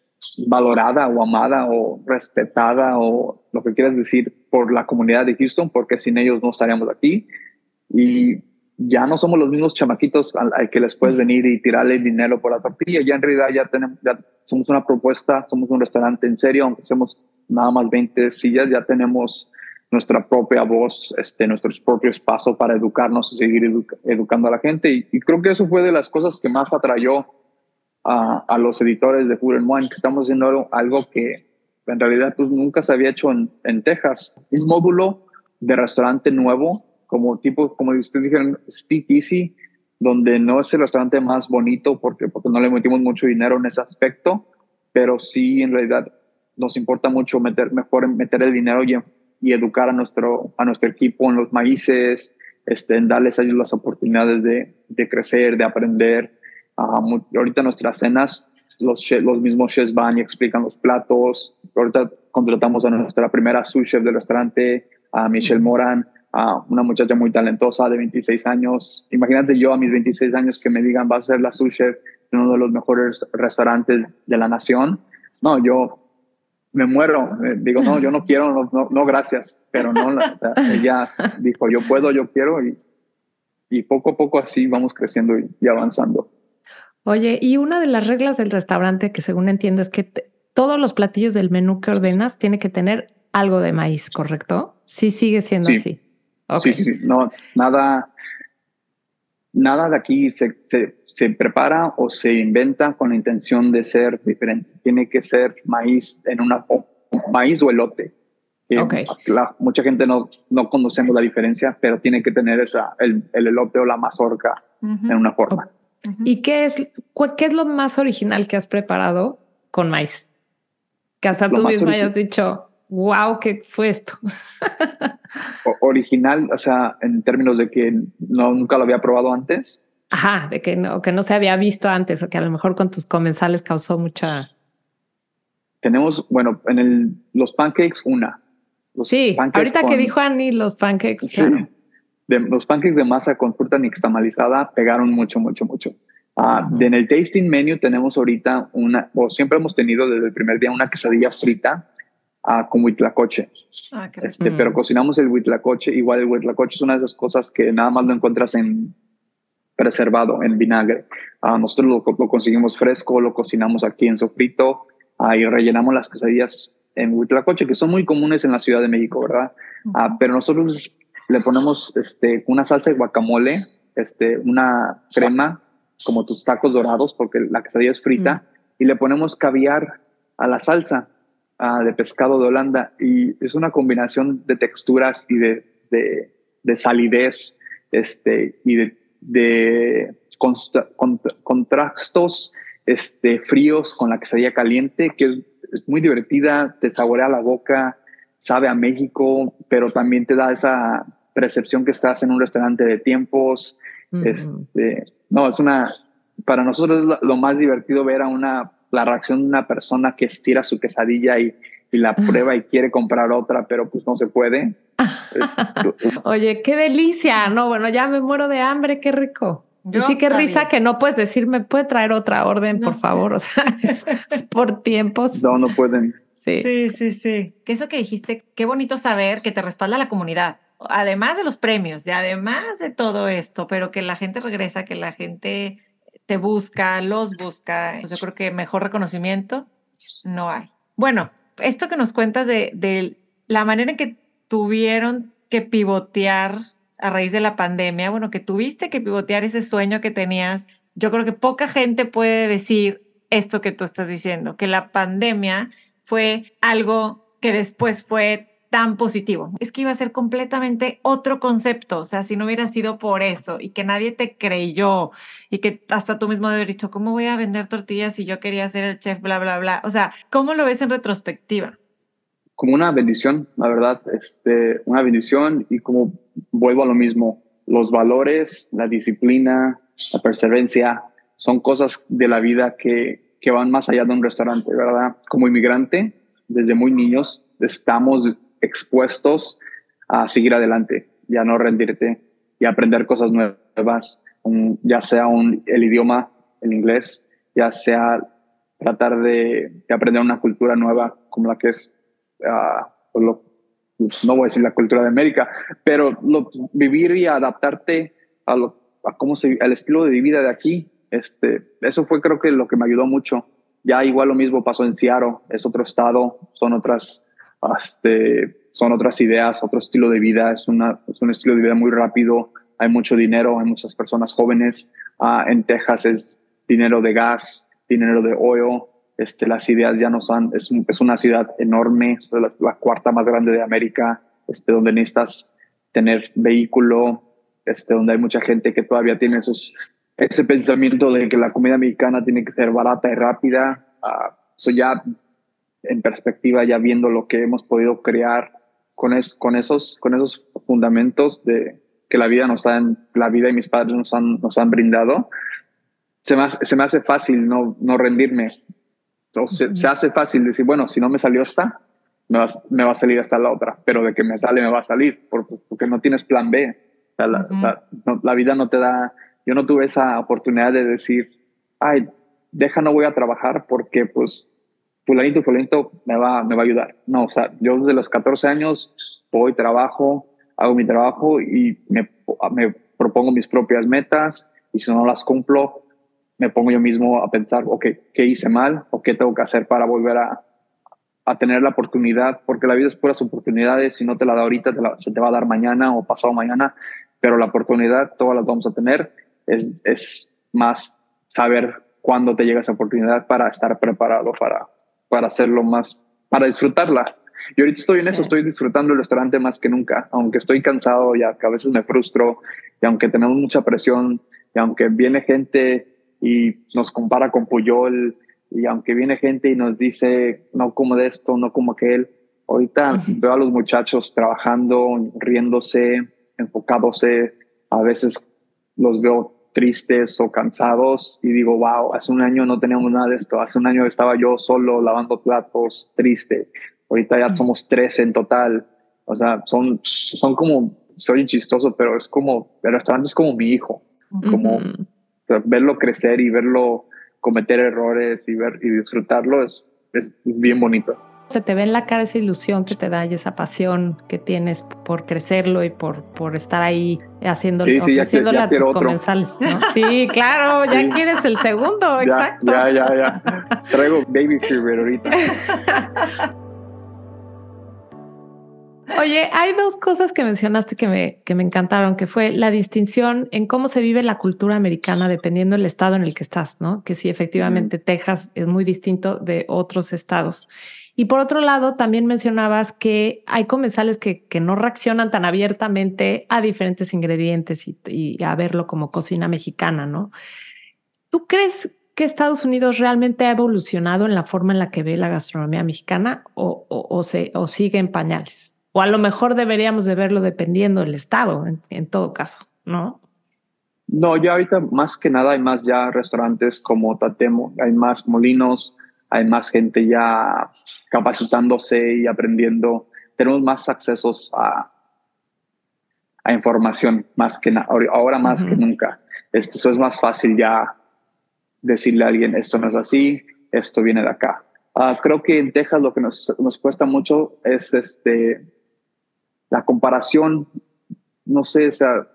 valorada o amada o respetada o lo que quieras decir por la comunidad de Houston, porque sin ellos no estaríamos aquí. Y ya no somos los mismos chamaquitos al, que les puedes venir y tirarle dinero por la tortilla. Ya en realidad ya tenemos, ya somos una propuesta, somos un restaurante en serio, aunque seamos nada más 20 sillas, ya tenemos nuestra propia voz, este, nuestros propios pasos para educarnos y seguir educando a la gente. Y, creo que eso fue de las cosas que más atrayó a, a los editores de Food and Wine, que estamos haciendo algo, algo que en realidad pues, nunca se había hecho en, en Texas. Un módulo de restaurante nuevo como tipo, como ustedes dijeron, Speak Easy, donde no es el restaurante más bonito porque, porque no le metimos mucho dinero en ese aspecto, pero sí en realidad nos importa mucho meter, mejor meter el dinero y, y educar a nuestro, a nuestro equipo en los maíces, este, en darles a ellos las oportunidades de, de crecer, de aprender. Uh, ahorita nuestras cenas, los, los mismos chefs van y explican los platos. Ahorita contratamos a nuestra primera sous chef del restaurante, a Michelle Moran, a una muchacha muy talentosa de 26 años. Imagínate yo a mis 26 años que me digan, va a ser la sous chef en uno de los mejores restaurantes de la nación. No, yo me muero. Eh, digo, no, yo no quiero, no, no, gracias. Pero no, ella dijo, yo puedo, yo quiero. Y, y poco a poco así vamos creciendo y, avanzando. Oye, y una de las reglas del restaurante que según entiendo es que todos los platillos del menú que ordenas tiene que tener algo de maíz, ¿correcto? Sí, sigue siendo así. Sí, sí, no, nada, nada de aquí se, se, se, prepara o se inventa con la intención de ser diferente. Tiene que ser maíz en una maíz o elote. Okay. mucha gente no, no conocemos la diferencia, pero tiene que tener esa, el, el elote o la mazorca en una forma. ¿Y qué es, qué es lo más original que has preparado con maíz? Que hasta tú mismo hayas dicho, wow, ¿qué fue esto? original, o sea, en términos de que no, nunca lo había probado antes. Ajá, de que no, que no se había visto antes o que a lo mejor con tus comensales causó mucha. Tenemos, bueno, en el, los pancakes, una. sí, ahorita que dijo Annie, los pancakes. Sí, de, los pancakes de masa con fruta nixtamalizada pegaron mucho, mucho, mucho. Ah, en el tasting menu tenemos ahorita una, o siempre hemos tenido desde el primer día una quesadilla frita con huitlacoche. Ah, este, Pero cocinamos el huitlacoche, igual el huitlacoche es una de esas cosas que nada más lo encuentras en preservado, en vinagre. Uh, nosotros lo, conseguimos fresco, lo cocinamos aquí en sofrito uh, y rellenamos las quesadillas en huitlacoche, que son muy comunes en la Ciudad de México, ¿verdad? pero nosotros le ponemos este, una salsa de guacamole, este, una crema, como tus tacos dorados, porque la quesadilla es frita, y le ponemos caviar a la salsa Ah, de pescado de Holanda y es una combinación de texturas y de, de, de salidez este, y de, de contrastos este, fríos con la quesadilla caliente, que es, es, muy divertida, te saborea la boca, sabe a México, pero también te da esa percepción que estás en un restaurante de tiempos. este, no, es una, para nosotros es lo más divertido ver a una la reacción de una persona que estira su quesadilla y, y la (laughs) prueba y quiere comprar otra, pero pues no se puede. (laughs) Oye, qué delicia. No, bueno, ya me muero de hambre, qué rico. y sí, qué risa que no puedes decirme, puede traer otra orden, por favor. O sea, (laughs) por tiempos. No, no pueden. Sí. sí, sí, sí. Que eso que dijiste, qué bonito saber que te respalda la comunidad. Además de los premios y además de todo esto, pero que la gente regresa, que la gente te busca, los busca. Yo creo que mejor reconocimiento no hay. Bueno, esto que nos cuentas de, de la manera en que tuvieron que pivotear a raíz de la pandemia, bueno, que tuviste que pivotear ese sueño que tenías, yo creo que poca gente puede decir esto que tú estás diciendo, que la pandemia fue algo que después fue tan positivo. Es que iba a ser completamente otro concepto, o sea, si no hubiera sido por eso y que nadie te creyó y que hasta tú mismo haber dicho, ¿cómo voy a vender tortillas si yo quería ser el chef, bla, bla, bla? O sea, ¿cómo lo ves en retrospectiva? Como una bendición, la verdad, este, una bendición y como vuelvo a lo mismo, los valores, la disciplina, la perseverancia, son cosas de la vida que, que van más allá de un restaurante, ¿verdad? Como inmigrante, desde muy niños estamos expuestos a seguir adelante y a no rendirte y aprender cosas nuevas, ya sea el idioma, el inglés, ya sea tratar de, aprender una cultura nueva como la que es, uh, no voy a decir la cultura de América, pero vivir y adaptarte a cómo se, al estilo de vida de aquí, este, eso fue creo que lo que me ayudó mucho. Ya igual lo mismo pasó en Seattle, es otro estado, son otras este, son otras ideas, otro estilo de vida, es, una, es un estilo de vida muy rápido, hay mucho dinero, hay muchas personas jóvenes. Ah, en Texas es dinero de gas, dinero de oil, este, las ideas ya no son, es, es una ciudad enorme, la, cuarta más grande de América, este, donde necesitas tener vehículo, este, donde hay mucha gente que todavía tiene esos, ese pensamiento de que la comida mexicana tiene que ser barata y rápida. ah, ya en perspectiva, ya viendo lo que hemos podido crear con, es, con, esos, con esos fundamentos de, que la vida nos han, la vida y mis padres nos han, nos han brindado, se me, hace, se me hace fácil no, no rendirme. Entonces, se, hace fácil decir, bueno, si no me salió esta, me va, me va, a salir hasta la otra, pero de que me sale, me va a salir, porque, no tienes plan B. O sea, la, o sea, no, la, vida no te da, yo no tuve esa oportunidad de decir, ay, deja, no voy a trabajar porque pues fulanito, fulanito me va, me va a ayudar. No, o sea, yo desde los 14 años voy, trabajo, hago mi trabajo y me, me propongo mis propias metas y si no las cumplo, me pongo yo mismo a pensar, ok, ¿qué hice mal o qué tengo que hacer para volver a, a tener la oportunidad? Porque la vida es puras oportunidades, si no te la da ahorita, te la, se te va a dar mañana o pasado mañana, pero la oportunidad todas las vamos a tener, es, es más saber cuándo te llega esa oportunidad para estar preparado para, para hacerlo más, para disfrutarla. Y ahorita estoy en eso, estoy disfrutando el restaurante más que nunca, aunque estoy cansado y que a veces me frustro, y aunque tenemos mucha presión, y aunque viene gente y nos compara con Puyol, y aunque viene gente y nos dice, no como de esto, no como aquel, ahorita veo a los muchachos trabajando, riéndose, enfocándose, a veces los veo tristes o cansados y digo, wow, hace un año no teníamos nada de esto, hace un año estaba yo solo lavando platos, triste, ahorita ya somos tres en total, o sea, son, son como, soy chistoso, pero es como, el restaurante es como mi hijo, como verlo crecer y verlo cometer errores y, ver, y disfrutarlo es, es, es bien bonito se te ve en la cara esa ilusión que te da y esa pasión que tienes por crecerlo y por, por estar ahí haciendo, sí, sí, ofreciéndole a tus comensales. ¿no? Sí, claro, ya quieres el segundo, ya, exacto. Ya, ya, ya. Traigo baby fever ahorita. (laughs) Oye, hay dos cosas que mencionaste que me, que me encantaron, que fue la distinción en cómo se vive la cultura americana dependiendo del estado en el que estás, ¿no? Que sí, efectivamente, Texas es muy distinto de otros estados. Y por otro lado, también mencionabas que hay comensales que, que no reaccionan tan abiertamente a diferentes ingredientes y, a verlo como cocina mexicana, ¿no? ¿Tú crees que Estados Unidos realmente ha evolucionado en la forma en la que ve la gastronomía mexicana o, o, se, o sigue en pañales? O a lo mejor deberíamos de verlo dependiendo del estado, en, en todo caso, ¿no? No, ya ahorita más que nada hay más ya restaurantes como Tatemo, hay más molinos, hay más gente ya capacitándose y aprendiendo. Tenemos más accesos a, a información más que ahora más que nunca. Esto eso es más fácil ya decirle a alguien esto no es así, esto viene de acá. Uh, creo que en Texas lo que nos, nos cuesta mucho es este la comparación, no sé, o sea,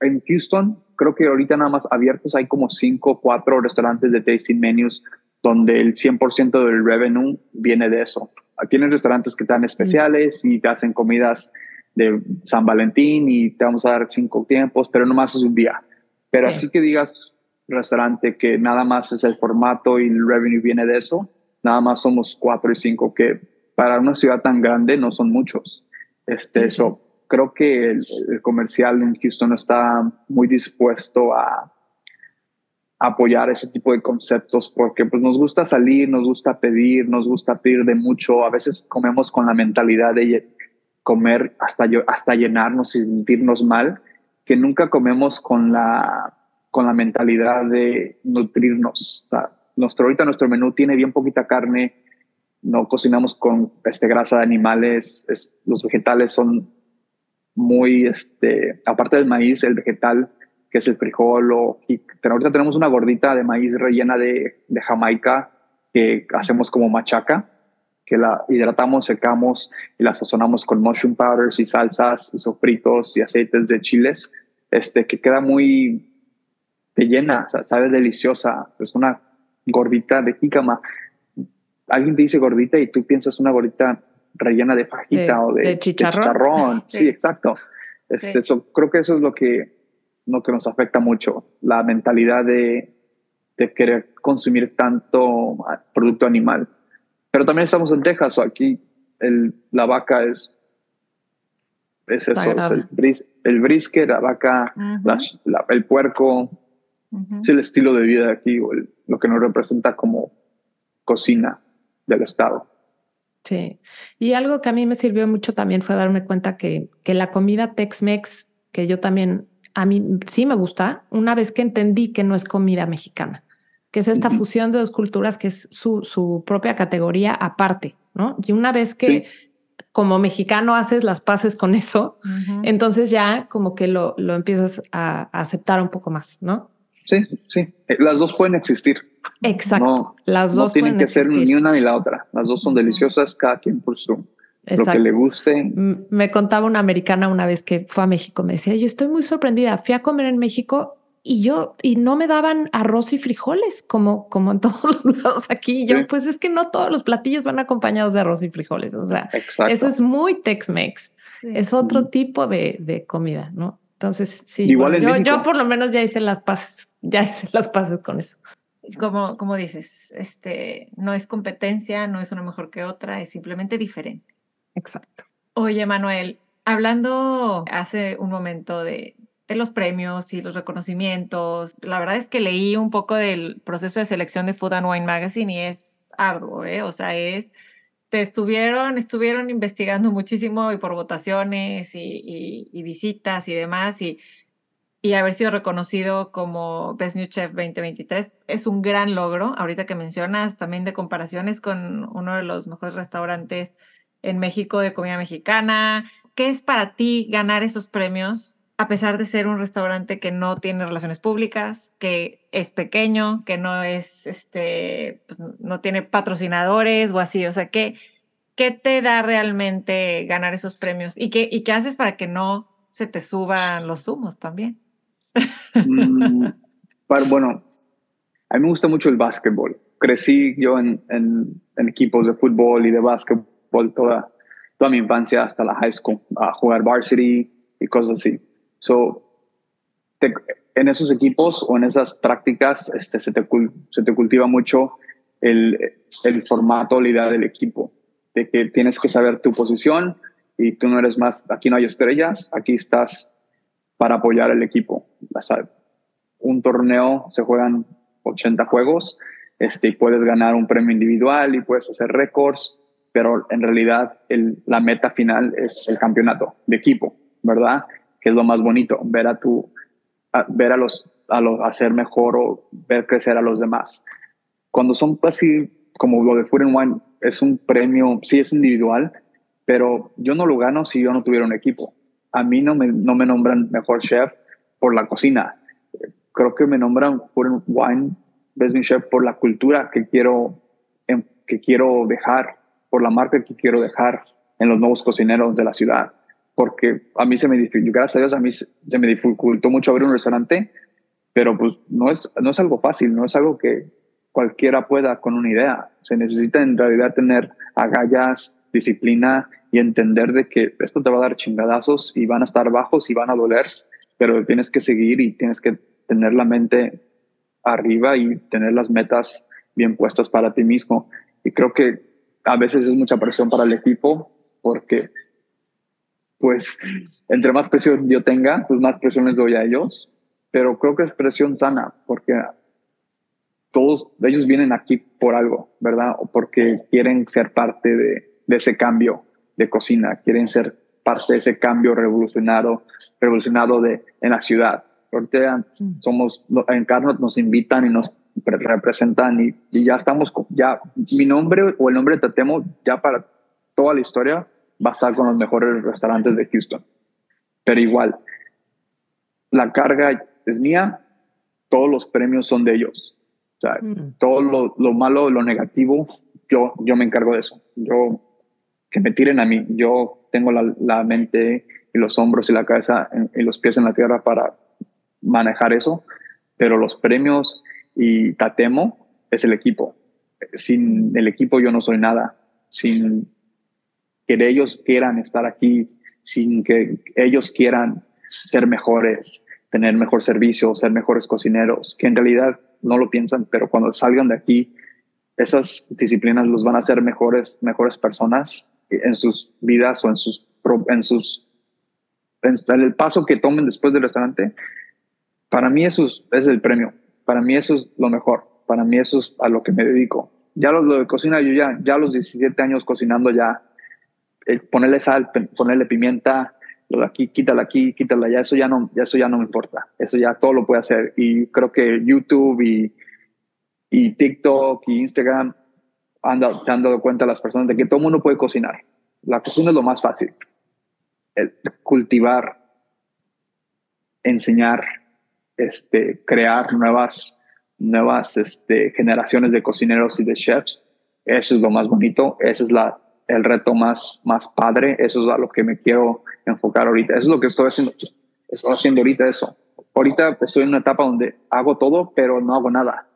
en Houston creo que ahorita nada más abiertos hay como cinco, cuatro restaurantes de tasting menus donde el 100% del revenue viene de eso. Tienes restaurantes que te dan especiales y te hacen comidas de San Valentín y te vamos a dar cinco tiempos, pero nomás es un día. Pero así que digas restaurante que nada más es el formato y el revenue viene de eso, nada más somos cuatro y cinco que para una ciudad tan grande no son muchos. Este, eso, creo que el, el comercial en Houston está muy dispuesto a, apoyar ese tipo de conceptos porque pues nos gusta salir, nos gusta pedir, nos gusta pedir de mucho, a veces comemos con la mentalidad de comer hasta, hasta llenarnos y sentirnos mal, que nunca comemos con la, con la mentalidad de nutrirnos. nuestro, ahorita nuestro menú tiene bien poquita carne, no cocinamos con este, grasa de animales, los vegetales son muy, este, aparte del maíz, el vegetal que es el frijol. O, pero ahorita tenemos una gordita de maíz rellena de, de Jamaica que hacemos como machaca, que la hidratamos, secamos y la sazonamos con mushroom powders y salsas y sofritos y aceites de chiles, este, que queda muy, te llena, o sea, sabe deliciosa. Es una gordita de jícama. Alguien te dice gordita y tú piensas una gordita rellena de fajita o de, chicharrón. (laughs) Sí, exacto. Este, Eso, creo que eso es lo que no que nos afecta mucho, la mentalidad de, de querer consumir tanto producto animal. Pero también estamos en Texas, o aquí el, la vaca es, es eso, es el, bris, el, brisket, la vaca, el puerco, es el estilo de vida de aquí, o lo que nos representa como cocina del Estado. Sí, y algo que a mí me sirvió mucho también fue darme cuenta que, que la comida Tex-Mex que yo también, a mí sí me gusta, una vez que entendí que no es comida mexicana, que es esta fusión de dos culturas que es su, su propia categoría aparte, ¿no? Y una vez que como mexicano haces las paces con eso, entonces ya como que lo, lo empiezas a, aceptar un poco más, ¿no? Sí, sí. Eh, las dos pueden existir. Exacto. las dos no tienen que ser ni una ni la otra. Las dos son deliciosas, cada quien por su lo que le guste. Me contaba una americana una vez que fue a México, me decía, yo estoy muy sorprendida, fui a comer en México y yo, y no me daban arroz y frijoles como, como en (laughs) todos los lados aquí. Yo, pues es que no todos los platillos van acompañados de arroz y frijoles. O sea, eso es muy Tex-Mex. Es otro tipo de, de, comida, ¿no? Entonces, sí, yo, yo, por lo menos ya hice las paces, ya hice las paces con eso. Como, como dices, este, no es competencia, no es una mejor que otra, es simplemente diferente. Exacto. Oye, Manuel, hablando hace un momento de, de los premios y los reconocimientos. La verdad es que leí un poco del proceso de selección de Food and Wine Magazine y es arduo, ¿eh? O sea, es, te estuvieron, estuvieron investigando muchísimo y por votaciones y, y, visitas y demás y, y haber sido reconocido como Best New Chef 2023 es un gran logro. Ahorita que mencionas también de comparaciones con uno de los mejores restaurantes en México de comida mexicana. ¿Qué es para ti ganar esos premios a pesar de ser un restaurante que no tiene relaciones públicas, que es pequeño, que no es, este, pues, no tiene patrocinadores o así, o sea, ¿qué, ¿qué te da realmente ganar esos premios? ¿Y qué, ¿Y qué haces para que no se te suban los humos también? Mm, bueno, a mí me gusta mucho el básquetbol. Crecí yo en, en, en equipos de fútbol y de básquetbol toda, toda mi infancia hasta la high school, a jugar varsity y cosas así. So, en esos equipos o en esas prácticas este, se, te, se te cultiva mucho el, el formato, la idea del equipo, de que tienes que saber tu posición y tú no eres más, aquí no hay estrellas, aquí estás para apoyar al equipo. Un torneo se juegan 80 juegos este, y puedes ganar un premio individual y puedes hacer récords, pero en realidad el, la meta final es el campeonato de equipo, ¿verdad? que es lo más bonito, ver a tu, ver a los, a los hacer mejor o ver crecer a los demás. Cuando son así, como lo de Food and Wine, es un premio, sí es individual, pero yo no lo gano si yo no tuviera un equipo. A mí no me, no me nombran mejor chef por la cocina. Creo que me nombran Food and Wine Best Chef por la cultura que quiero, que quiero dejar, por la marca que quiero dejar en los nuevos cocineros de la ciudad porque a mí se me dificultó, gracias a Dios, a mí se me dificultó mucho abrir un restaurante, pero pues no es, no es algo fácil, no es algo que cualquiera pueda con una idea. Se necesita en realidad tener agallas, disciplina y entender de que esto te va a dar chingadazos y van a estar bajos y van a doler, pero tienes que seguir y tienes que tener la mente arriba y tener las metas bien puestas para ti mismo. Y creo que a veces es mucha presión para el equipo porque pues entre más presión yo tenga, pues más presión les doy a ellos. Pero creo que es presión sana, porque todos ellos vienen aquí por algo, ¿verdad? O porque quieren ser parte de, de ese cambio de cocina, quieren ser parte de ese cambio revolucionado, revolucionado de, en la ciudad. Ahorita mm. somos, en Carnot nos invitan y nos representan y, y, ya estamos, ya mi nombre o el nombre de Tatemo ya para toda la historia va a estar con los mejores restaurantes de Houston. Pero igual, la carga es mía, todos los premios son de ellos. O sea, mm. todo lo, lo, malo, lo negativo, yo, yo me encargo de eso. Yo, que me tiren a mí. Yo tengo la, la mente y los hombros y la cabeza y los pies en la tierra para manejar eso. Pero los premios y Tatemo es el equipo. Sin el equipo yo no soy nada. Sin que ellos quieran estar aquí, sin que ellos quieran ser mejores, tener mejor servicio, ser mejores cocineros, que en realidad no lo piensan, pero cuando salgan de aquí, esas disciplinas los van a hacer mejores, mejores personas en sus vidas o en sus, en sus, en el paso que tomen después del restaurante. Para mí eso es, el premio. Para mí eso es lo mejor. Para mí eso es a lo que me dedico. Ya lo, de cocina, yo ya, ya a los 17 años cocinando ya eh, ponerle sal, ponerle pimienta, lo de aquí, quítala aquí, quítala allá, eso ya no, eso ya no me importa, eso ya todo lo puede hacer. Y creo que YouTube y, y TikTok y Instagram han se han dado cuenta las personas de que todo el mundo puede cocinar. La cocina es lo más fácil. Cultivar, enseñar, este, crear nuevas, nuevas este, generaciones de cocineros y de chefs, eso es lo más bonito, ese es la, el reto más, más padre, eso es a lo que me quiero enfocar ahorita, eso es lo que estoy haciendo, estoy haciendo ahorita eso. Ahorita estoy en una etapa donde hago todo, pero no hago nada.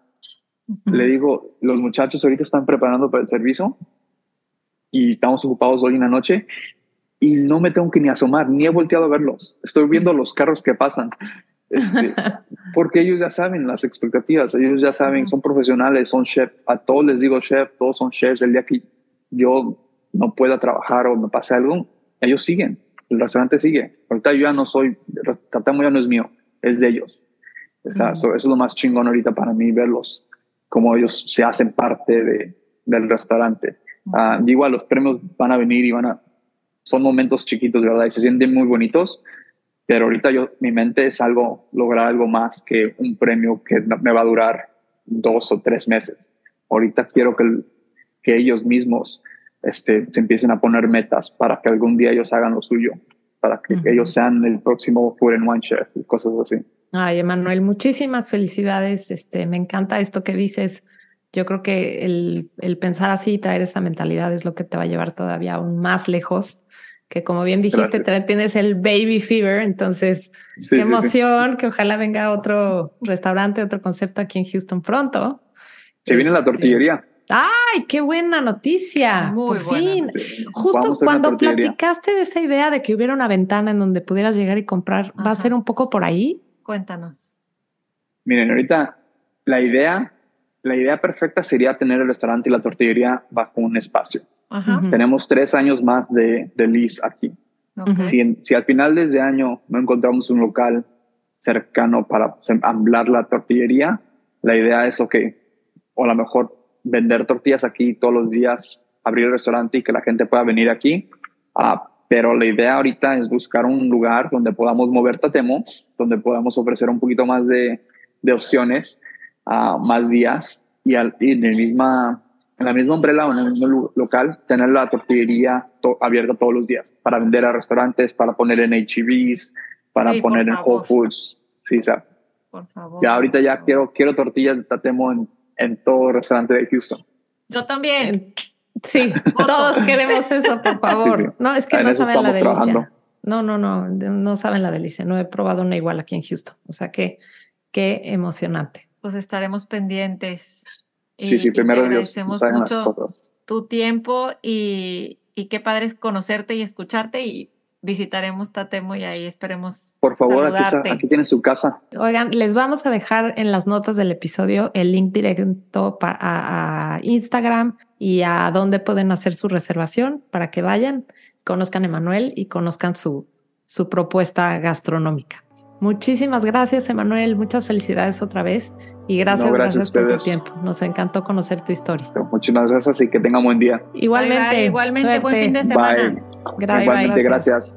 Le digo, los muchachos ahorita están preparando para el servicio y estamos ocupados hoy en la noche y no me tengo que ni asomar, ni he volteado a verlos. Estoy viendo los carros que pasan. Este, (laughs) porque ellos ya saben las expectativas, ellos ya saben, son profesionales, son chefs. A todos les digo chef, todos son chefs. El día que yo no pueda trabajar o me pase algo, ellos siguen, el restaurante sigue. Ahorita yo ya no soy, Tatamo ya no es mío, es de ellos. eso, es lo más chingón ahorita para mí, verlos, como ellos se hacen parte de, del restaurante. Uh, igual los premios van a venir y van a, son momentos chiquitos, verdad, y se sienten muy bonitos pero ahorita yo, mi mente es algo, lograr algo más que un premio que me va a durar dos o tres meses. Ahorita quiero que, que ellos mismos este, se empiecen a poner metas para que algún día ellos hagan lo suyo, para que ellos sean el próximo Food and One Chef y cosas así. Ay, Emanuel, muchísimas felicidades. Este, me encanta esto que dices. Yo creo que el, el pensar así y traer esa mentalidad es lo que te va a llevar todavía aún más lejos que como bien dijiste, tienes el baby fever, entonces qué emoción, que ojalá venga otro restaurante, otro concepto aquí en Houston pronto. Se viene la este, tortillería. Ay, qué buena noticia. Por fin. Justo cuando platicaste de esa idea de que hubiera una ventana en donde pudieras llegar y comprar, ¿va a ser un poco por ahí? Cuéntanos. Miren, ahorita la idea, la idea perfecta sería tener el restaurante y la tortillería bajo un espacio. Tenemos tres años más de, de aquí. Si, al final de ese año no encontramos un local cercano para amblar la tortillería, la idea es, ok, o a lo mejor vender tortillas aquí todos los días, abrir el restaurante y que la gente pueda venir aquí. Ah, pero la idea ahorita es buscar un lugar donde podamos mover Tatemo, donde podamos ofrecer un poquito más de, de opciones, uh, más días y, al, y en el misma en la misma umbrella o en el mismo local, tener la tortillería abierta todos los días para vender a restaurantes, para poner en HEBs, para poner en Whole Foods. Sí, o sea, por favor. Ya ahorita ya quiero, quiero tortillas de Tatemo en, en todo restaurante de Houston. Yo también. Sí, todos queremos eso, por (laughs) favor. No, es que no saben la delicia. No, no, no, no saben la delicia. No he probado una igual aquí en Houston. O sea que qué emocionante. Pues estaremos pendientes. Sí, sí, primero te agradecemos mucho tu tiempo y, y qué padre es conocerte y escucharte y visitaremos Tatemo y ahí esperemos. Por favor, aquí, aquí tienes su casa. Oigan, les vamos a dejar en las notas del episodio el link directo a, a Instagram y a dónde pueden hacer su reservación para que vayan, conozcan a Emanuel y conozcan su, su propuesta gastronómica. Muchísimas gracias, Emanuel. Muchas felicidades otra vez. Y gracias, gracias, por tu tiempo. Nos encantó conocer tu historia. Muchas gracias y que tengan buen día. Igualmente. igualmente, buen fin de semana. Gracias. Igualmente, gracias.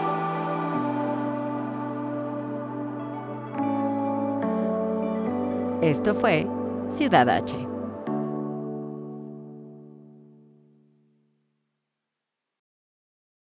Esto fue Ciudad H